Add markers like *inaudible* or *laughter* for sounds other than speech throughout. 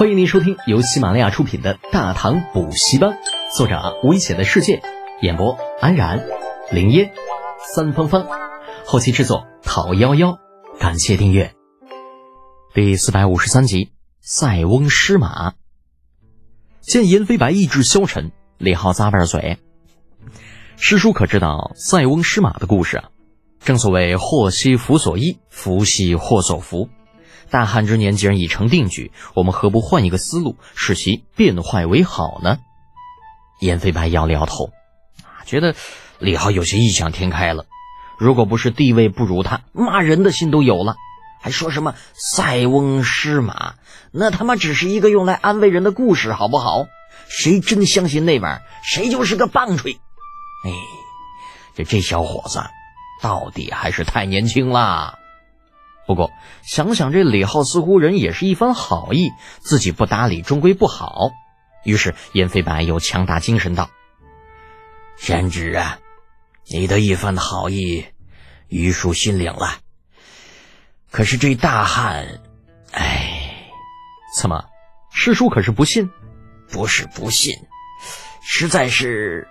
欢迎您收听由喜马拉雅出品的《大唐补习班》，作者危险的世界，演播安然、林烟、三芳芳，后期制作陶幺幺。感谢订阅。第四百五十三集：塞翁失马。见颜飞白意志消沉，李浩咂巴着嘴。师叔可知道塞翁失马的故事啊？正所谓祸兮福所依，福兮祸所伏。大旱之年既然已成定局，我们何不换一个思路，使其变坏为好呢？燕飞白摇了摇头，觉得李浩有些异想天开了。如果不是地位不如他，骂人的心都有了，还说什么塞翁失马？那他妈只是一个用来安慰人的故事，好不好？谁真相信那玩意儿，谁就是个棒槌。哎，这这小伙子到底还是太年轻了。不过想想这李浩似乎人也是一番好意，自己不搭理终归不好。于是燕飞白又强打精神道：“贤侄啊，你的一番好意，余叔心领了。可是这大汉，哎，怎么？师叔可是不信？不是不信，实在是……”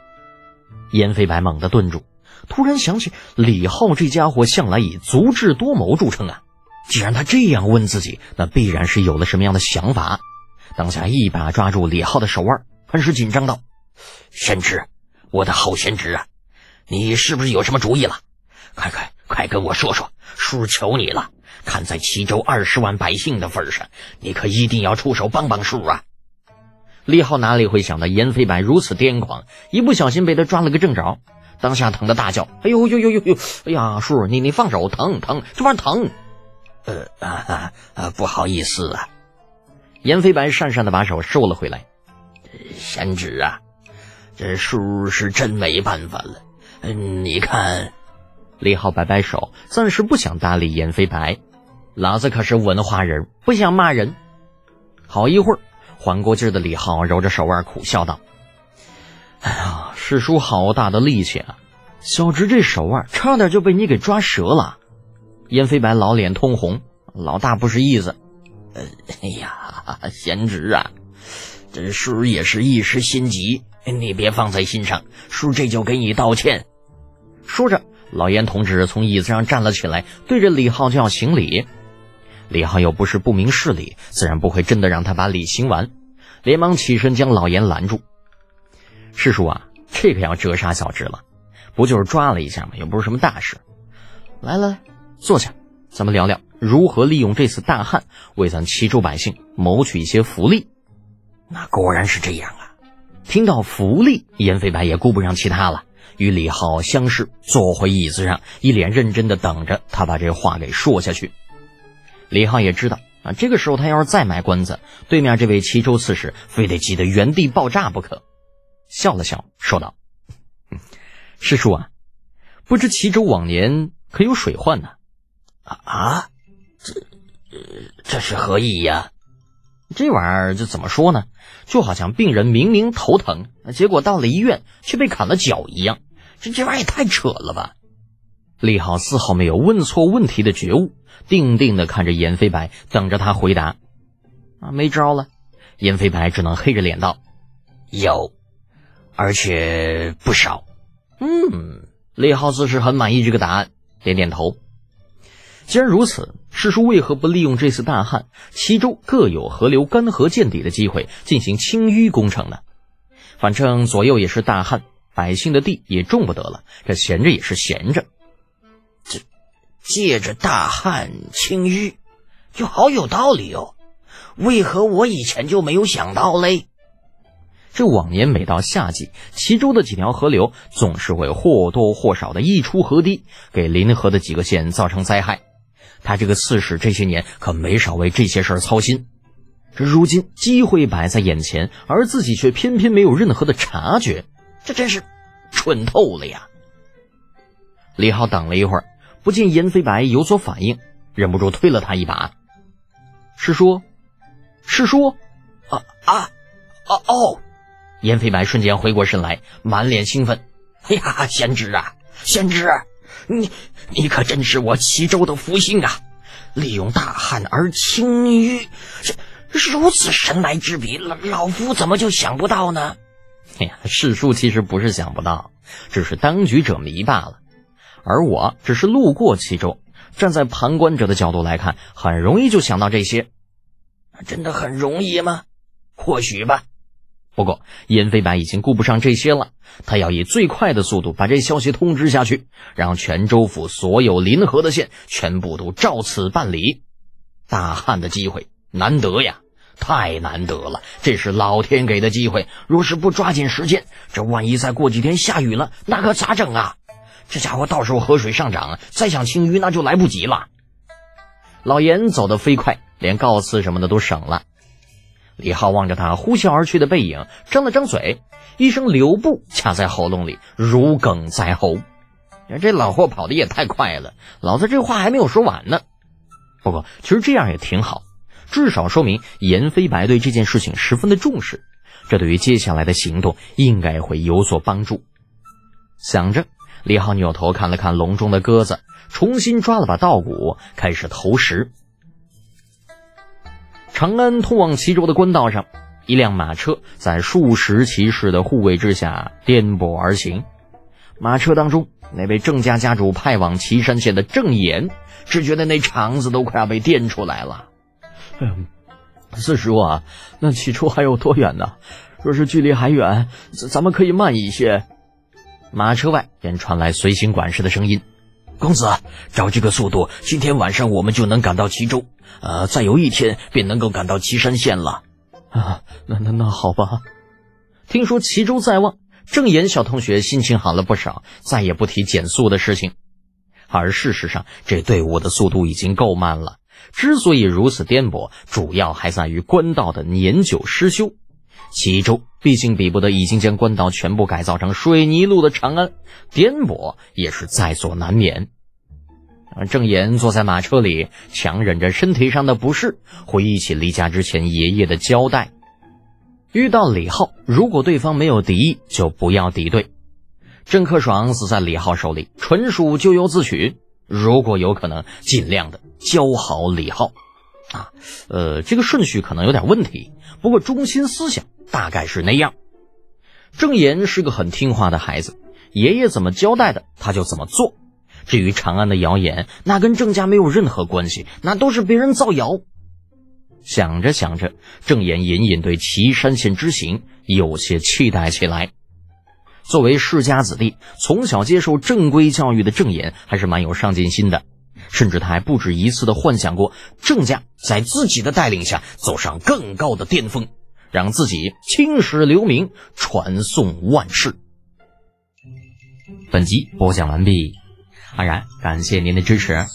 燕飞白猛地顿住，突然想起李浩这家伙向来以足智多谋著称啊。既然他这样问自己，那必然是有了什么样的想法。当下一把抓住李浩的手腕，很是紧张道：“贤侄，我的好贤侄啊，你是不是有什么主意了？快快快跟我说说！叔求你了，看在齐州二十万百姓的份上，你可一定要出手帮帮叔啊！”李浩哪里会想到颜飞白如此癫狂，一不小心被他抓了个正着，当下疼得大叫：“哎呦呦呦呦呦！哎呀，叔，你你放手，疼疼，这玩意儿疼！”呃 *laughs* 啊啊！不好意思啊，颜飞白讪讪的把手收了回来。贤侄啊，这叔是真没办法了。嗯，你看，李浩摆摆手，暂时不想搭理颜飞白。老子可是文化人，不想骂人。好一会儿，缓过劲儿的李浩揉着手腕，苦笑道：“哎呀，师叔好大的力气啊！小侄这手腕差点就被你给抓折了。”燕飞白老脸通红，老大不是意思。呃，哎呀，贤侄啊，这叔也是一时心急，你别放在心上，叔这就给你道歉。说着，老严同志从椅子上站了起来，对着李浩就要行礼。李浩又不是不明事理，自然不会真的让他把礼行完，连忙起身将老严拦住。师叔啊，这可要折杀小侄了，不就是抓了一下吗？又不是什么大事。来来来。坐下，咱们聊聊如何利用这次大旱为咱齐州百姓谋取一些福利。那果然是这样啊！听到福利，颜飞白也顾不上其他了，与李浩相视，坐回椅子上，一脸认真的等着他把这话给说下去。李浩也知道啊，这个时候他要是再卖关子，对面这位齐州刺史非得急得原地爆炸不可。笑了笑，说道：“师叔啊，不知齐州往年可有水患呢？”，啊这这是何意呀？这玩意儿就怎么说呢？就好像病人明明头疼，结果到了医院却被砍了脚一样。这这玩意儿也太扯了吧！利好丝毫没有问错问题的觉悟，定定的看着严飞白，等着他回答。啊，没招了，严飞白只能黑着脸道：“有，而且不少。”嗯，利浩自是很满意这个答案，点点头。既然如此，师叔为何不利用这次大旱，齐州各有河流干涸见底的机会进行清淤工程呢？反正左右也是大旱，百姓的地也种不得了，这闲着也是闲着。这借着大旱清淤，就好有道理哦。为何我以前就没有想到嘞？这往年每到夏季，齐州的几条河流总是会或多或少的溢出河堤，给临河的几个县造成灾害。他这个刺史这些年可没少为这些事儿操心，这如今机会摆在眼前，而自己却偏偏没有任何的察觉，这真是蠢透了呀！李浩等了一会儿，不见颜飞白有所反应，忍不住推了他一把：“师叔，师叔，啊啊，哦哦！”颜飞白瞬间回过神来，满脸兴奋：“哎呀，贤侄啊，贤侄！”你你可真是我齐州的福星啊！利用大旱而清淤，这如此神来之笔，老老夫怎么就想不到呢？哎呀，世叔其实不是想不到，只是当局者迷罢了。而我只是路过齐州，站在旁观者的角度来看，很容易就想到这些。真的很容易吗？或许吧。不过燕飞白已经顾不上这些了，他要以最快的速度把这消息通知下去，让泉州府所有临河的县全部都照此办理。大旱的机会难得呀，太难得了！这是老天给的机会，若是不抓紧时间，这万一再过几天下雨了，那可咋整啊？这家伙到时候河水上涨，再想清淤那就来不及了。老严走得飞快，连告辞什么的都省了。李浩望着他呼啸而去的背影，张了张嘴，一声“留步”卡在喉咙里，如鲠在喉。这老货跑的也太快了，老子这话还没有说完呢。不过，其实这样也挺好，至少说明严飞白对这件事情十分的重视，这对于接下来的行动应该会有所帮助。想着，李浩扭头看了看笼中的鸽子，重新抓了把稻谷，开始投食。长安通往齐州的官道上，一辆马车在数十骑士的护卫之下颠簸而行。马车当中，那位郑家家主派往岐山县的郑岩，只觉得那肠子都快要被颠出来了。四叔啊，那齐州还有多远呢？若是距离还远，咱咱们可以慢一些。马车外便传来随行管事的声音。公子，照这个速度，今天晚上我们就能赶到齐州，呃，再有一天便能够赶到岐山县了。啊，那那那好吧。听说齐州在望，郑岩小同学心情好了不少，再也不提减速的事情。而事实上，这队伍的速度已经够慢了。之所以如此颠簸，主要还在于官道的年久失修。齐州毕竟比不得已经将官道全部改造成水泥路的长安，颠簸也是在所难免。郑岩坐在马车里，强忍着身体上的不适，回忆起离家之前爷爷的交代：遇到李浩，如果对方没有敌意，就不要敌对。郑克爽死在李浩手里，纯属咎由自取。如果有可能，尽量的教好李浩。啊，呃，这个顺序可能有点问题，不过中心思想。大概是那样。郑岩是个很听话的孩子，爷爷怎么交代的，他就怎么做。至于长安的谣言，那跟郑家没有任何关系，那都是别人造谣。想着想着，郑岩隐隐对岐山县之行有些期待起来。作为世家子弟，从小接受正规教育的郑岩还是蛮有上进心的，甚至他还不止一次的幻想过郑家在自己的带领下走上更高的巅峰。让自己青史留名，传颂万世。本集播讲完毕，当然感谢您的支持。